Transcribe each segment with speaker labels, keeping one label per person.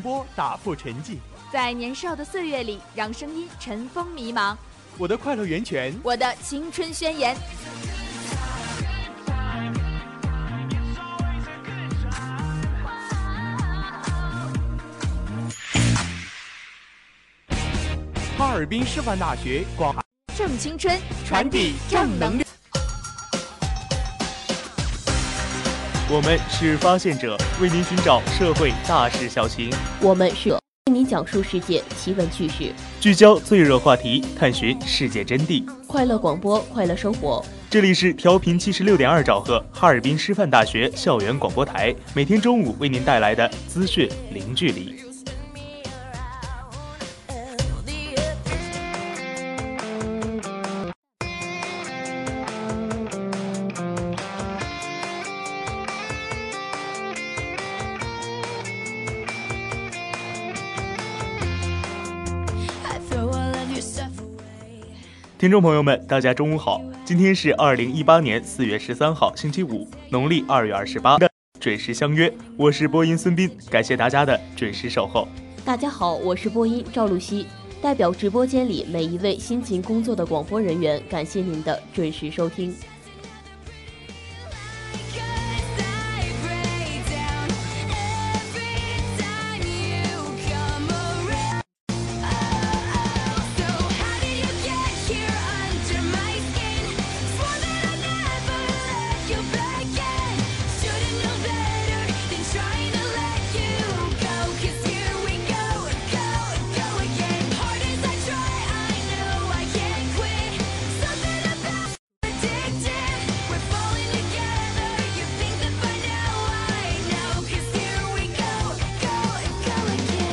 Speaker 1: 波打破沉寂，
Speaker 2: 在年少的岁月里，让声音尘封迷茫。
Speaker 1: 我的快乐源泉，
Speaker 2: 我的青春宣言。
Speaker 1: 哈尔滨师范大学广
Speaker 2: 正青春，
Speaker 1: 传递正能量。我们是发现者，为您寻找社会大事小情；
Speaker 3: 我们是为您讲述世界奇闻趣事，
Speaker 1: 聚焦最热话题，探寻世界真谛。
Speaker 3: 快乐广播，快乐生活。
Speaker 1: 这里是调频七十六点二兆赫，哈尔滨师范大学校园广播台，每天中午为您带来的资讯零距离。听众朋友们，大家中午好！今天是二零一八年四月十三号，星期五，农历二月二十八准时相约。我是播音孙斌，感谢大家的准时守候。
Speaker 3: 大家好，我是播音赵露西，代表直播间里每一位辛勤工作的广播人员，感谢您的准时收听。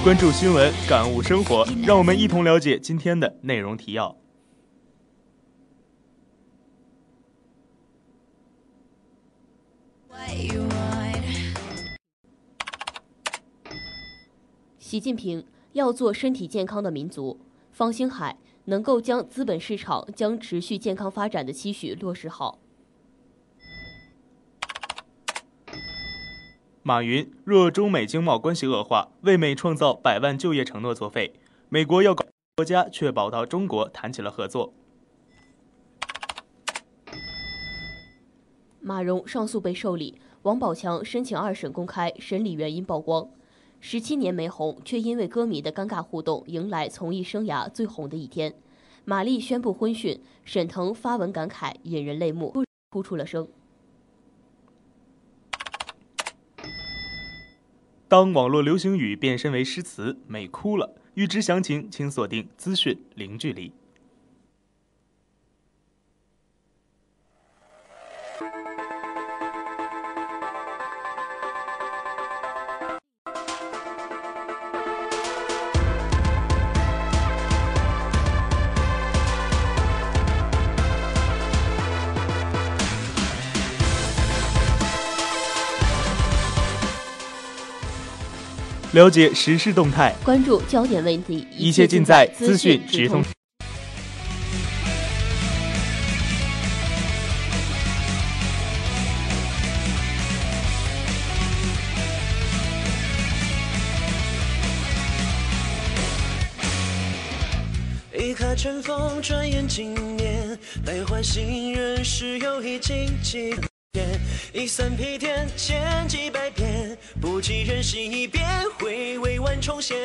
Speaker 1: 关注新闻，感悟生活，让我们一同了解今天的内容提要。
Speaker 3: 习近平要做身体健康的民族。方星海能够将资本市场将持续健康发展的期许落实好。
Speaker 1: 马云若中美经贸关系恶化，为美创造百万就业承诺作废，美国要搞国家确保到中国谈起了合作。
Speaker 3: 马蓉上诉被受理，王宝强申请二审公开审理原因曝光，十七年没红，却因为歌迷的尴尬互动，迎来从艺生涯最红的一天。马丽宣布婚讯，沈腾发文感慨，引人泪目，哭出了声。
Speaker 1: 当网络流行语变身为诗词，美哭了。欲知详情，请锁定资讯零距离。了解时事动态，
Speaker 3: 关注焦点问题，
Speaker 1: 一切尽在资讯直通。
Speaker 4: 一客春风，转眼经年，悲唤醒人是又一惊奇。一三披天，千几百遍，不及人心一变，回味万重现。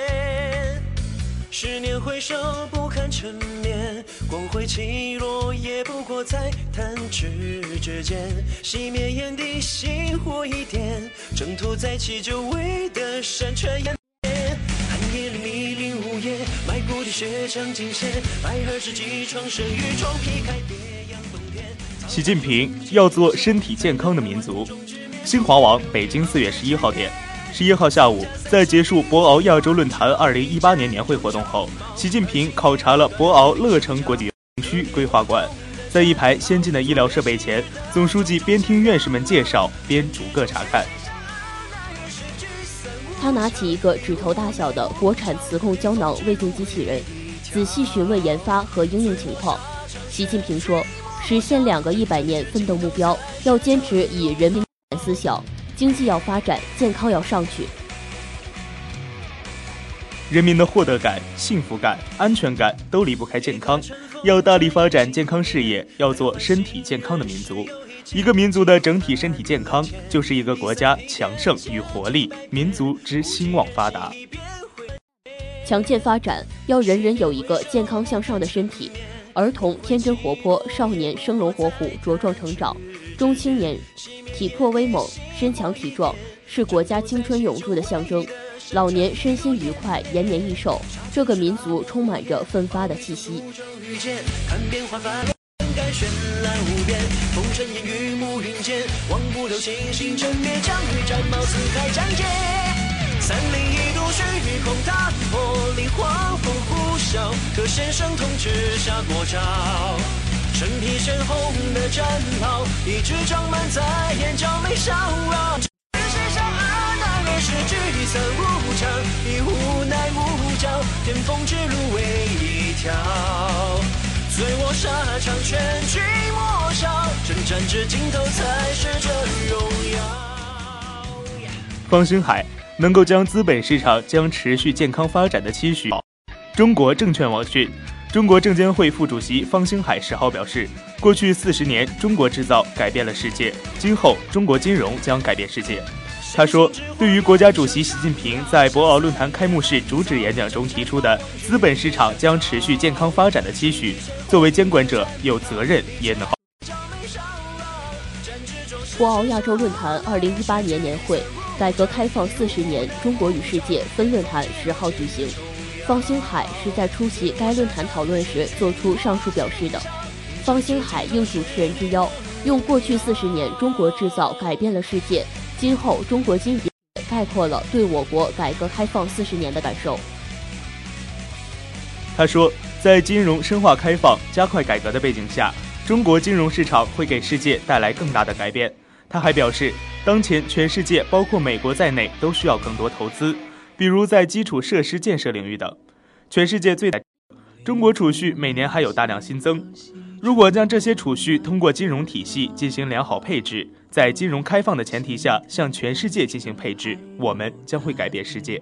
Speaker 4: 十年回首，不堪沉眠，光辉起落，也不过在弹指之间。熄灭眼底星火一点，征途再起，久违的山川烟灭。寒夜里迷林无言，迈步的血浆尽现，百合世纪创生与创劈开别样疯癫。
Speaker 1: 习近平要做身体健康的民族。新华网北京四月十一号电，十一号下午，在结束博鳌亚洲论坛二零一八年年会活动后，习近平考察了博鳌乐城国际园区规划馆，在一排先进的医疗设备前，总书记边听院士们介绍，边逐个查看。
Speaker 3: 他拿起一个指头大小的国产磁控胶囊胃镜机器人，仔细询问研发和应用情况。习近平说：“实现两个一百年奋斗目标，要坚持以人民思想，经济要发展，健康要上去。
Speaker 1: 人民的获得感、幸福感、安全感都离不开健康，要大力发展健康事业，要做身体健康的民族。”一个民族的整体身体健康，就是一个国家强盛与活力，民族之兴旺发达。
Speaker 3: 强健发展要人人有一个健康向上的身体，儿童天真活泼，少年生龙活虎茁壮成长，中青年体魄威猛身强体壮，是国家青春永驻的象征。老年身心愉快延年益寿，这个民族充满着奋发的气息。
Speaker 4: 风尘烟雨暮云间，望不留星星震灭，将欲战貌四海战界。三零一度虚空踏破，离黄风呼啸，可先生统治下国潮。身披鲜红的战袍，一直装满在眼角眉梢。世上二难二是聚散无常，已无奈无招，巅峰之路唯一条。醉卧沙场，全军莫笑，征战至尽头才是真荣耀。
Speaker 1: 方星海能够将资本市场将持续健康发展的期许。中国证券网讯，中国证监会副主席方星海十号表示，过去四十年，中国制造改变了世界，今后中国金融将改变世界。他说：“对于国家主席习近平在博鳌论坛开幕式主旨演讲中提出的资本市场将持续健康发展的期许，作为监管者有责任也能。”
Speaker 3: 博鳌亚洲论坛二零一八年年会，改革开放四十年中国与世界分论坛十号举行。方星海是在出席该论坛讨论时作出上述表示的。方星海应主持人之邀，用过去四十年中国制造改变了世界。今后中国经济概括了对我国改革开放四十年的感受。
Speaker 1: 他说，在金融深化开放、加快改革的背景下，中国金融市场会给世界带来更大的改变。他还表示，当前全世界包括美国在内都需要更多投资，比如在基础设施建设领域等。全世界最大，中国储蓄每年还有大量新增。如果将这些储蓄通过金融体系进行良好配置。在金融开放的前提下，向全世界进行配置，我们将会改变世界。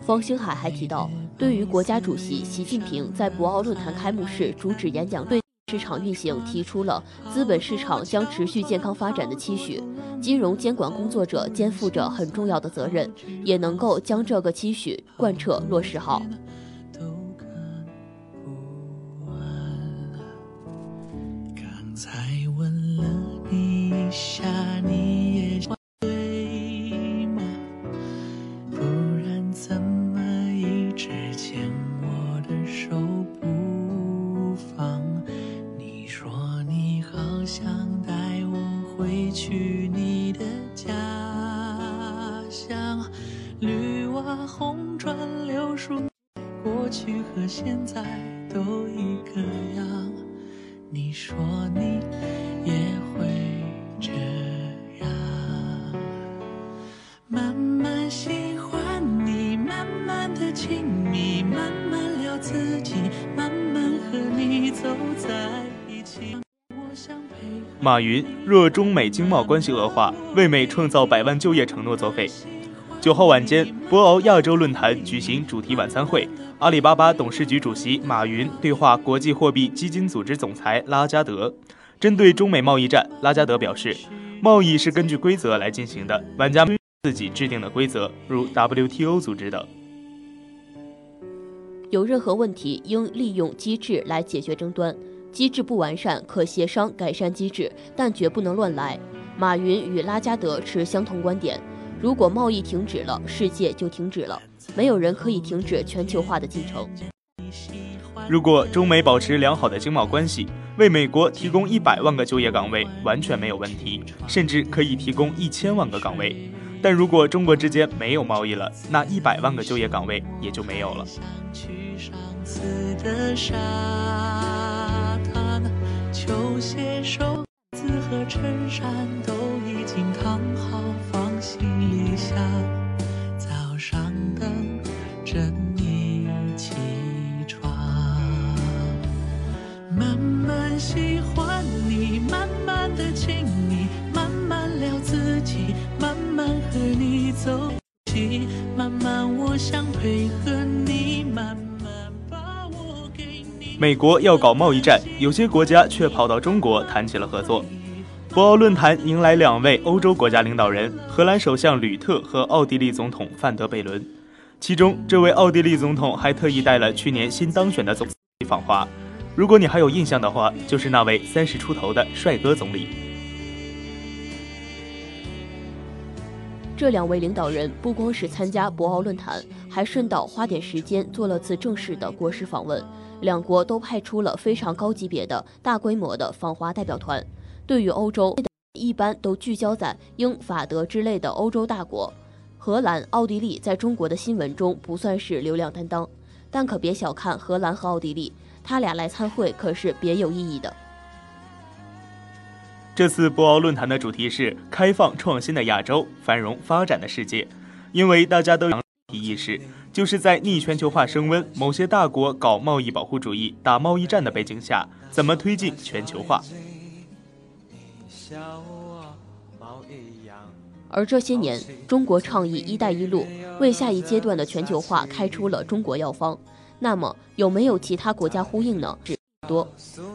Speaker 3: 方星海还提到，对于国家主席习近平在博鳌论坛开幕式主旨演讲对市场运行提出了资本市场将持续健康发展的期许，金融监管工作者肩负着很重要的责任，也能够将这个期许贯彻落实好。
Speaker 1: 马云若中美经贸关系恶化，为美创造百万就业承诺作废。九号晚间，博鳌亚洲论坛举行主题晚餐会，阿里巴巴董事局主席马云对话国际货币基金组织总裁拉加德。针对中美贸易战，拉加德表示，贸易是根据规则来进行的，玩家自己制定的规则，如 WTO 组织等。
Speaker 3: 有任何问题，应利用机制来解决争端。机制不完善，可协商改善机制，但绝不能乱来。马云与拉加德持相同观点。如果贸易停止了，世界就停止了。没有人可以停止全球化的进程。
Speaker 1: 如果中美保持良好的经贸关系，为美国提供一百万个就业岗位完全没有问题，甚至可以提供一千万个岗位。但如果中国之间没有贸易了，那一百万个就业岗位也就没有了。
Speaker 5: 和衬衫都已经烫好放行李箱早上等着你起床。慢慢喜欢你慢慢的亲密慢慢聊自己慢慢和你走近慢慢我想配合你慢慢把我给你。
Speaker 1: 美国要搞贸易战有些国家却跑到中国谈起了合作。博鳌论坛迎来两位欧洲国家领导人，荷兰首相吕特和奥地利总统范德贝伦。其中，这位奥地利总统还特意带了去年新当选的总理访华。如果你还有印象的话，就是那位三十出头的帅哥总理。
Speaker 3: 这两位领导人不光是参加博鳌论坛，还顺道花点时间做了次正式的国事访问。两国都派出了非常高级别的大规模的访华代表团。对于欧洲，一般都聚焦在英法德之类的欧洲大国。荷兰、奥地利在中国的新闻中不算是流量担当，但可别小看荷兰和奥地利，他俩来参会可是别有意义的。
Speaker 1: 这次博鳌论坛的主题是“开放创新的亚洲，繁荣发展的世界”，因为大家都有意识。就是在逆全球化升温、某些大国搞贸易保护主义、打贸易战的背景下，怎么推进全球化？
Speaker 3: 而这些年，中国倡议“一带一路”，为下一阶段的全球化开出了中国药方。那么，有没有其他国家呼应呢？多，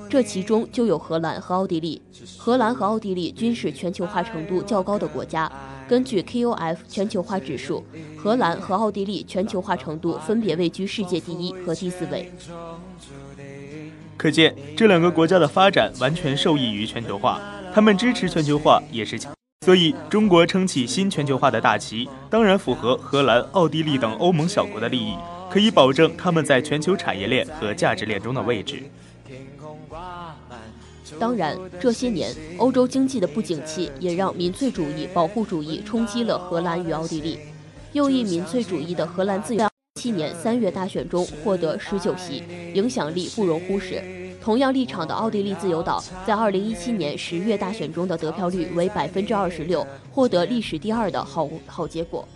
Speaker 3: 这其中就有荷兰和奥地利。荷兰和奥地利均是全球化程度较高的国家。根据 KOF 全球化指数，荷兰和奥地利全球化程度分别位居世界第一和第四位。
Speaker 1: 可见，这两个国家的发展完全受益于全球化，他们支持全球化也是强。所以，中国撑起新全球化的大旗，当然符合荷兰、奥地利等欧盟小国的利益，可以保证他们在全球产业链和价值链中的位置。
Speaker 3: 当然，这些年欧洲经济的不景气也让民粹主义、保护主义冲击了荷兰与奥地利。右翼民粹主义的荷兰自由七年三月大选中获得十九席，影响力不容忽视。同样立场的奥地利自由党在二零一七年十月大选中的得票率为百分之二十六，获得历史第二的好好结果。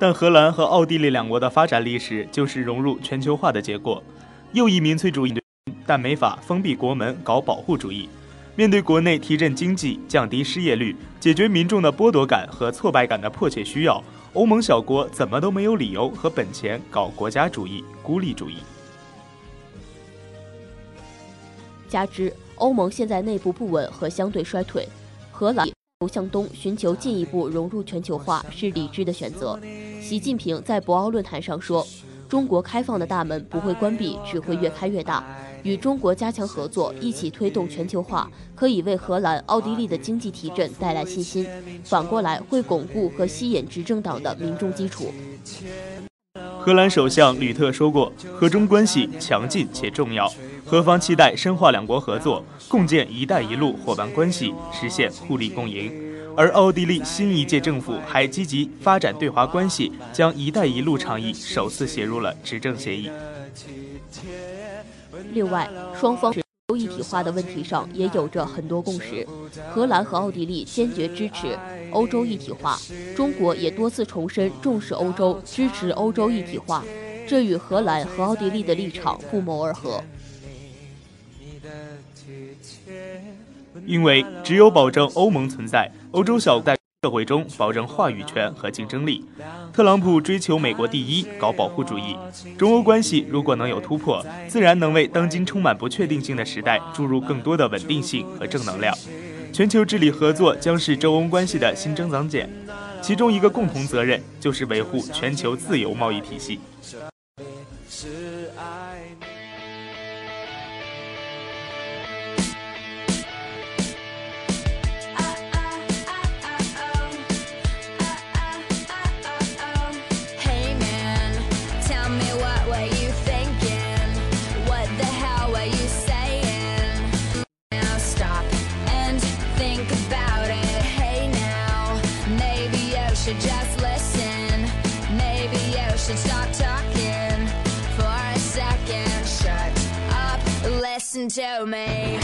Speaker 1: 但荷兰和奥地利两国的发展历史就是融入全球化的结果。右翼民粹主义。但没法封闭国门搞保护主义。面对国内提振经济、降低失业率、解决民众的剥夺感和挫败感的迫切需要，欧盟小国怎么都没有理由和本钱搞国家主义、孤立主义。
Speaker 3: 加之欧盟现在内部不稳和相对衰退，荷兰向东寻求进一步融入全球化是理智的选择。习近平在博鳌论坛上说：“中国开放的大门不会关闭，只会越开越大。”与中国加强合作，一起推动全球化，可以为荷兰、奥地利的经济提振带来信心。反过来，会巩固和吸引执政党的民众基础。
Speaker 1: 荷兰首相吕特说过：“荷中关系强劲且重要，荷方期待深化两国合作，共建‘一带一路’伙伴关系，实现互利共赢。”而奥地利新一届政府还积极发展对华关系，将“一带一路”倡议首次写入了执政协议。
Speaker 3: 另外，双方欧一体化的问题上也有着很多共识。荷兰和奥地利坚决支持欧洲一体化，中国也多次重申重视欧洲、支持欧洲一体化，这与荷兰和奥地利的立场不谋而合。
Speaker 1: 因为只有保证欧盟存在，欧洲小国社会中保证话语权和竞争力。特朗普追求美国第一，搞保护主义。中欧关系如果能有突破，自然能为当今充满不确定性的时代注入更多的稳定性和正能量。全球治理合作将是中欧关系的新增长点，其中一个共同责任就是维护全球自由贸易体系。
Speaker 6: To me.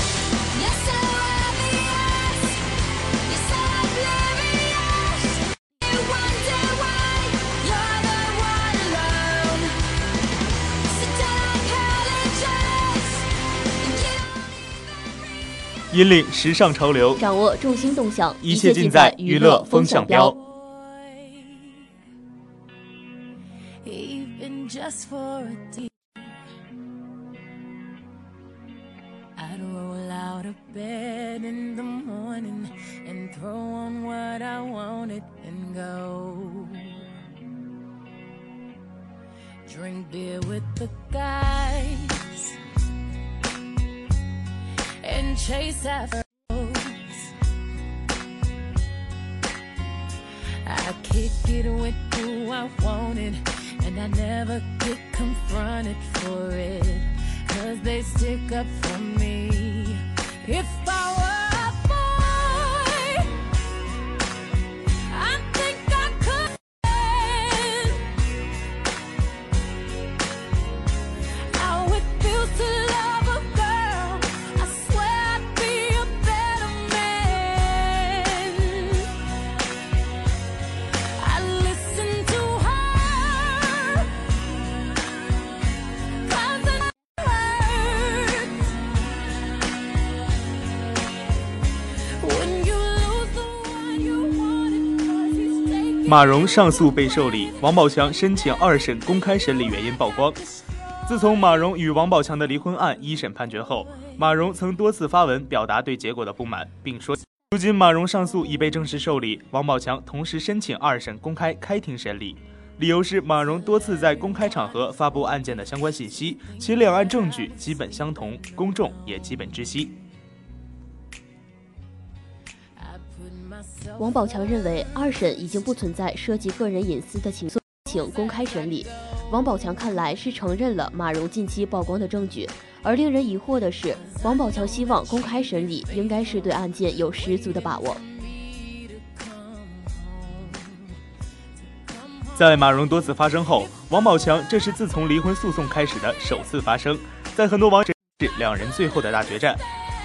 Speaker 1: 引领时尚潮流，
Speaker 3: 掌握众星动向，
Speaker 1: 一切尽在娱乐风向标。Bed in the morning and throw on what I wanted and go. Drink beer with the guys and chase after. I kick it with who I wanted, and I never get confronted for it. Cause they stick up for me. If I were 马蓉上诉被受理，王宝强申请二审公开审理原因曝光。自从马蓉与王宝强的离婚案一审判决后，马蓉曾多次发文表达对结果的不满，并说，如今马蓉上诉已被正式受理，王宝强同时申请二审公开开庭审理，理由是马蓉多次在公开场合发布案件的相关信息，其两案证据基本相同，公众也基本知悉。
Speaker 3: 王宝强认为，二审已经不存在涉及个人隐私的情诉，请公开审理。王宝强看来是承认了马蓉近期曝光的证据，而令人疑惑的是，王宝强希望公开审理，应该是对案件有十足的把握。
Speaker 1: 在马蓉多次发声后，王宝强这是自从离婚诉讼开始的首次发声，在很多网友是两人最后的大决战。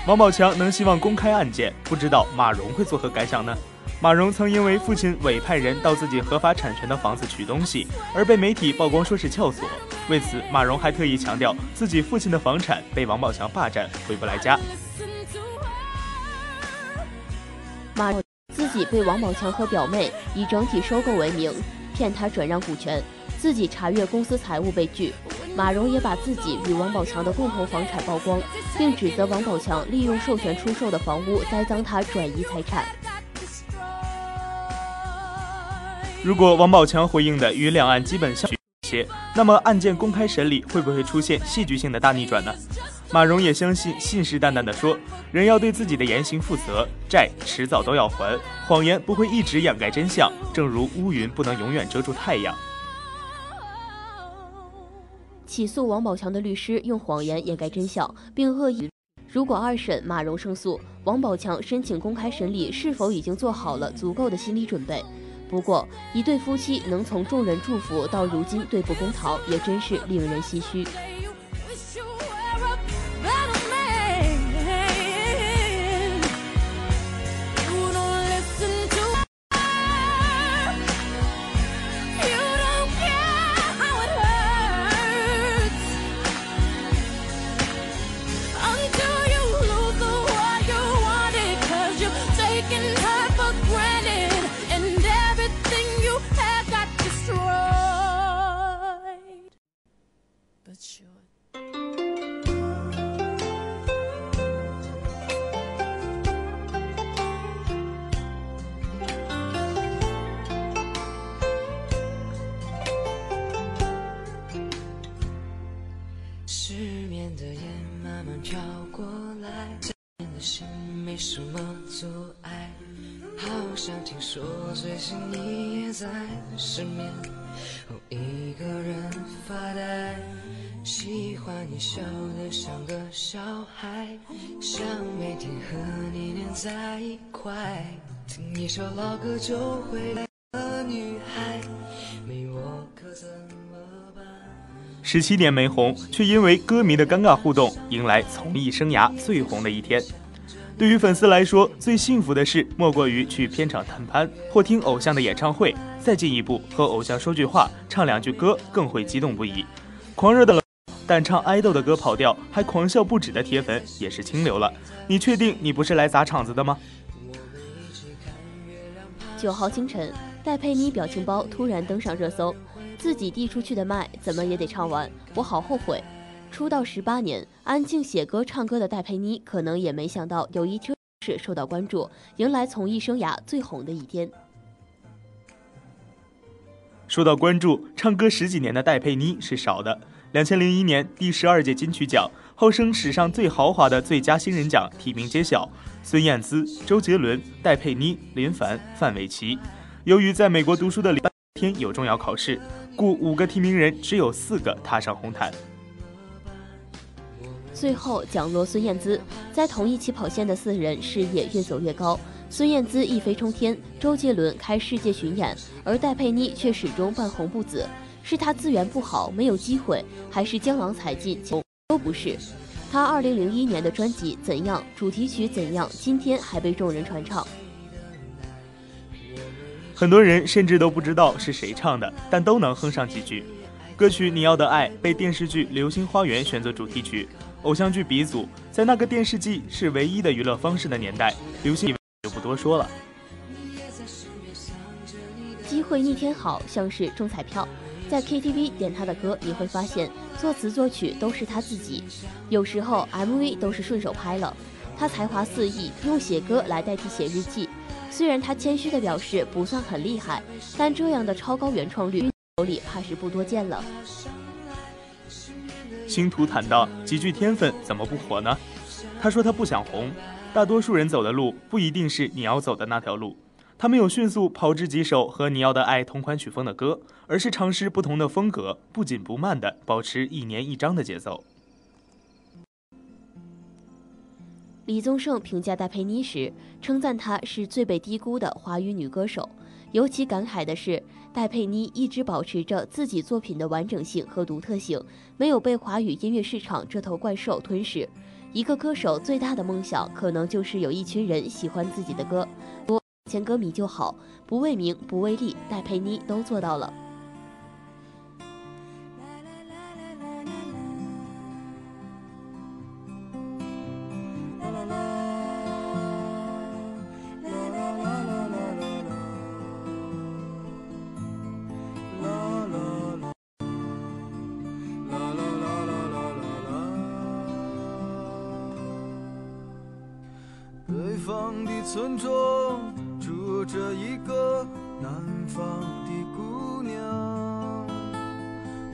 Speaker 1: 王宝强能希望公开案件，不知道马蓉会作何感想呢？马蓉曾因为父亲委派人到自己合法产权的房子取东西，而被媒体曝光说是撬锁。为此，马蓉还特意强调自己父亲的房产被王宝强霸占，回不来家。
Speaker 3: 马自己被王宝强和表妹以整体收购为名，骗他转让股权，自己查阅公司财务被拒。马蓉也把自己与王宝强的共同房产曝光，并指责王宝强利用授权出售的房屋栽赃他转移财产。
Speaker 1: 如果王宝强回应的与两岸基本相些，那么案件公开审理会不会出现戏剧性的大逆转呢？马蓉也相信，信誓旦旦地说，人要对自己的言行负责，债迟早都要还，谎言不会一直掩盖真相，正如乌云不能永远遮住太阳。
Speaker 3: 起诉王宝强的律师用谎言掩盖真相，并恶意。如果二审马蓉胜诉，王宝强申请公开审理，是否已经做好了足够的心理准备？不过，一对夫妻能从众人祝福到如今对簿公堂，也真是令人唏嘘。
Speaker 4: 在一块，听一首老歌就会来的女孩，没我可怎么办？
Speaker 1: 十七年没红，却因为歌迷的尴尬互动，迎来从艺生涯最红的一天。对于粉丝来说，最幸福的事莫过于去片场探班或听偶像的演唱会，再进一步和偶像说句话、唱两句歌，更会激动不已。狂热的冷。但唱爱豆的歌跑调还狂笑不止的铁粉也是清流了。你确定你不是来砸场子的吗？
Speaker 3: 九号清晨，戴佩妮表情包突然登上热搜，自己递出去的麦怎么也得唱完，我好后悔。出道十八年，安静写歌唱歌的戴佩妮，可能也没想到有一天是受到关注，迎来从艺生涯最红的一天。
Speaker 1: 说到关注，唱歌十几年的戴佩妮是少的。两千零一年第十二届金曲奖，号称史上最豪华的最佳新人奖提名揭晓，孙燕姿、周杰伦、戴佩妮、林凡、范玮琪。由于在美国读书的李天有重要考试，故五个提名人只有四个踏上红毯。
Speaker 3: 最后奖落孙燕姿，在同一起跑线的四人事业越走越高，孙燕姿一飞冲天，周杰伦开世界巡演，而戴佩妮却始终半红不紫。是他资源不好，没有机会，还是江郎才尽？都不是。他二零零一年的专辑《怎样》主题曲《怎样》，今天还被众人传唱。
Speaker 1: 很多人甚至都不知道是谁唱的，但都能哼上几句。歌曲《你要的爱》被电视剧《流星花园》选择主题曲，偶像剧鼻祖，在那个电视剧是唯一的娱乐方式的年代，流星就不多说了。
Speaker 3: 机会逆天好，像是中彩票。在 KTV 点他的歌，你会发现作词作曲都是他自己，有时候 MV 都是顺手拍了。他才华四溢，用写歌来代替写日记。虽然他谦虚的表示不算很厉害，但这样的超高原创率手里怕是不多见了。
Speaker 1: 星途坦道：“极具天分怎么不火呢？”他说他不想红，大多数人走的路不一定是你要走的那条路。他没有迅速炮制几首和你要的爱同款曲风的歌，而是尝试不同的风格，不紧不慢的保持一年一张的节奏。
Speaker 3: 李宗盛评价戴佩妮时，称赞她是最被低估的华语女歌手，尤其感慨的是，戴佩妮一直保持着自己作品的完整性和独特性，没有被华语音乐市场这头怪兽吞噬。一个歌手最大的梦想，可能就是有一群人喜欢自己的歌。前歌迷就好，不为名，不为利，戴佩妮都做到了。
Speaker 7: 村庄。着一个南方的姑娘，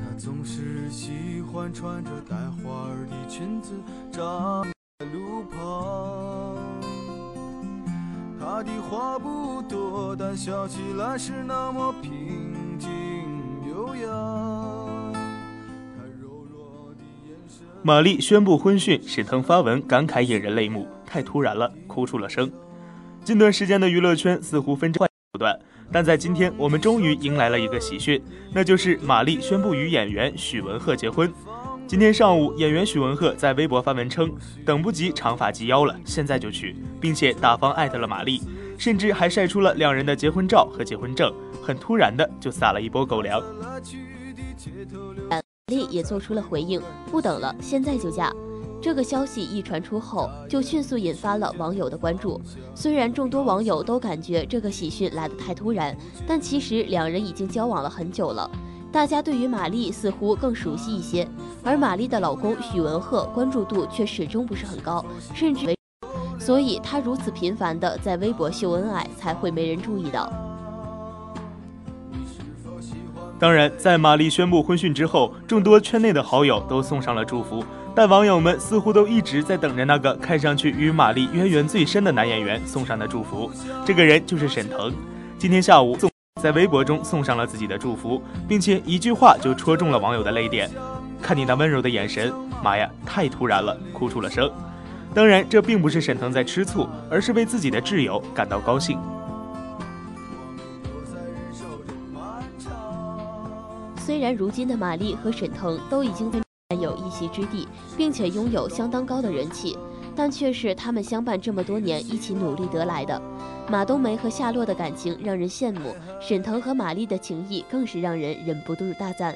Speaker 7: 她总是喜欢穿着带花儿的裙子站在路旁。她的话不多，但笑起来是那么平静悠扬。
Speaker 1: 玛丽宣布婚讯，沈腾发文感慨引人泪目，太突然了，哭出了声。近段时间的娱乐圈似乎纷争不断，但在今天，我们终于迎来了一个喜讯，那就是马丽宣布与演员许文赫结婚。今天上午，演员许文赫在微博发文称，等不及长发及腰了，现在就去，并且大方艾特了马丽，甚至还晒出了两人的结婚照和结婚证，很突然的就撒了一波狗粮。
Speaker 3: 马丽也做出了回应，不等了，现在就嫁。这个消息一传出后，就迅速引发了网友的关注。虽然众多网友都感觉这个喜讯来得太突然，但其实两人已经交往了很久了。大家对于马丽似乎更熟悉一些，而马丽的老公许文赫关注度却始终不是很高，甚至所以他如此频繁的在微博秀恩爱，才会没人注意到。
Speaker 1: 当然，在马丽宣布婚讯之后，众多圈内的好友都送上了祝福。但网友们似乎都一直在等着那个看上去与玛丽渊源最深的男演员送上的祝福。这个人就是沈腾。今天下午，在微博中送上了自己的祝福，并且一句话就戳中了网友的泪点：“看你那温柔的眼神，妈呀，太突然了，哭出了声。”当然，这并不是沈腾在吃醋，而是为自己的挚友感到高兴。
Speaker 3: 虽然如今的玛丽和沈腾都已经有一席之地，并且拥有相当高的人气，但却是他们相伴这么多年一起努力得来的。马冬梅和夏洛的感情让人羡慕，沈腾和马丽的情谊更是让人忍不住大赞。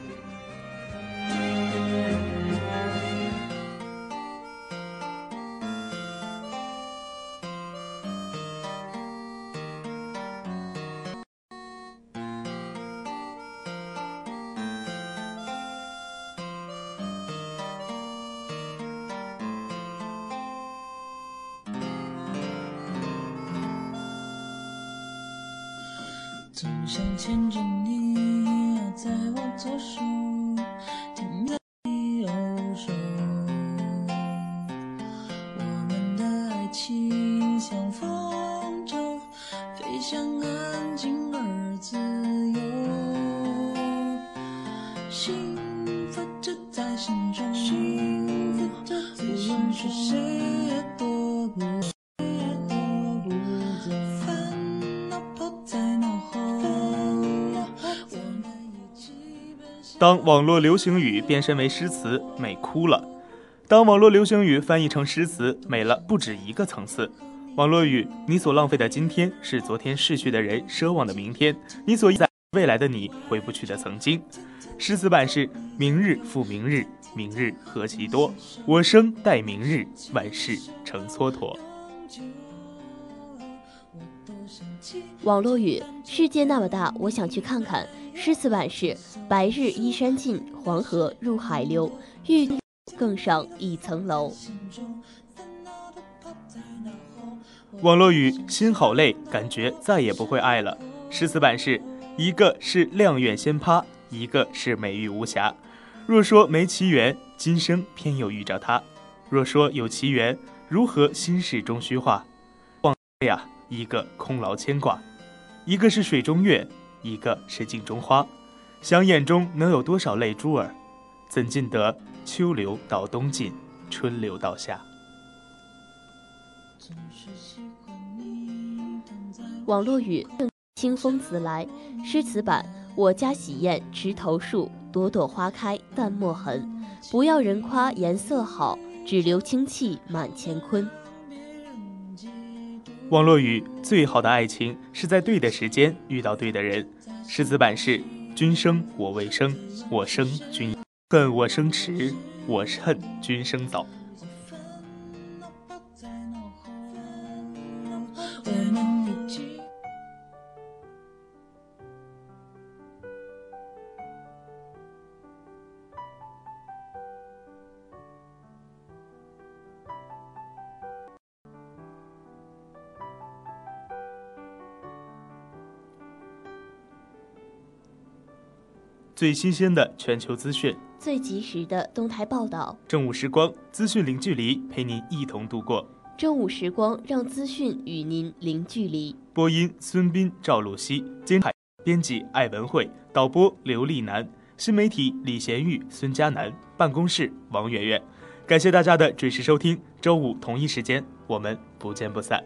Speaker 5: 总想牵着你在我左手，
Speaker 1: 当网络流行语变身为诗词，美哭了；当网络流行语翻译成诗词，美了不止一个层次。网络语：你所浪费的今天，是昨天逝去的人奢望的明天；你所在未来的你回不去的曾经。诗词版是：明日复明日，明日何其多，我生待明日，万事成蹉跎。
Speaker 3: 网络语：世界那么大，我想去看看。诗词版是：白日依山尽，黄河入海流，欲更上一层楼。
Speaker 1: 网络语：心好累，感觉再也不会爱了。诗词版是：一个是阆苑仙葩，一个是美玉无瑕。若说没奇缘，今生偏又遇着他；若说有奇缘，如何心事终虚化？忘呀，一个空劳牵挂，一个是水中月。一个是镜中花，想眼中能有多少泪珠儿？怎禁得秋流到冬尽，春流到夏？
Speaker 3: 网络语：清风自来。诗词版：我家洗砚池头树，朵朵花开淡墨痕。不要人夸颜色好，只留清气满乾坤。
Speaker 1: 网络语：最好的爱情是在对的时间遇到对的人。诗词版是：君生我未生，我生君恨我生迟，我恨君生早。最新鲜的全球资讯，
Speaker 3: 最及时的动态报道。
Speaker 1: 正午时光，资讯零距离，陪您一同度过。
Speaker 3: 正午时光，让资讯与您零距离。
Speaker 1: 播音：孙斌、赵露西，监海编辑：艾文慧，导播：刘丽楠，新媒体：李贤玉、孙佳楠，办公室：王媛媛。感谢大家的准时收听，周五同一时间，我们不见不散。